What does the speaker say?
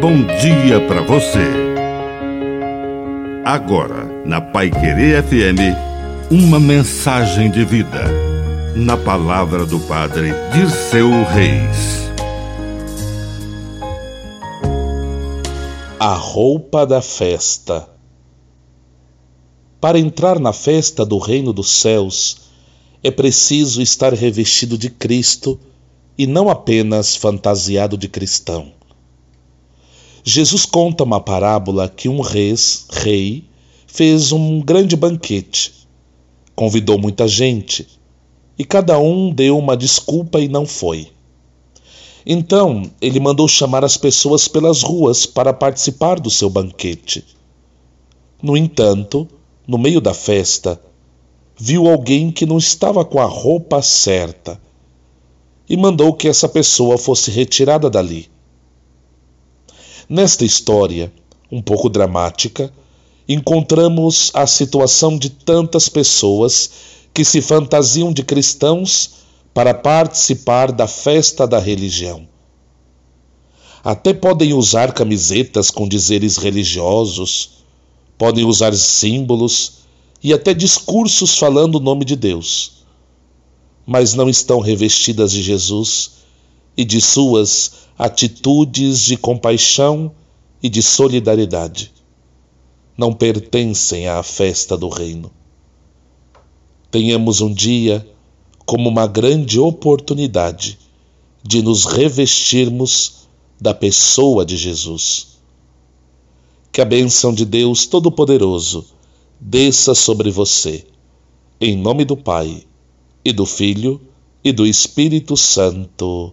bom dia para você. Agora, na Pai Querer FM, uma mensagem de vida. Na palavra do Padre Dirceu Reis. A roupa da festa. Para entrar na festa do Reino dos Céus, é preciso estar revestido de Cristo e não apenas fantasiado de cristão. Jesus conta uma parábola que um res, rei fez um grande banquete. Convidou muita gente e cada um deu uma desculpa e não foi. Então ele mandou chamar as pessoas pelas ruas para participar do seu banquete. No entanto, no meio da festa, viu alguém que não estava com a roupa certa e mandou que essa pessoa fosse retirada dali. Nesta história, um pouco dramática, encontramos a situação de tantas pessoas que se fantasiam de cristãos para participar da festa da religião. Até podem usar camisetas com dizeres religiosos, podem usar símbolos e até discursos falando o nome de Deus, mas não estão revestidas de Jesus e de suas atitudes de compaixão e de solidariedade. Não pertencem à festa do Reino. Tenhamos um dia como uma grande oportunidade de nos revestirmos da pessoa de Jesus. Que a bênção de Deus Todo-Poderoso desça sobre você, em nome do Pai, e do Filho, e do Espírito Santo.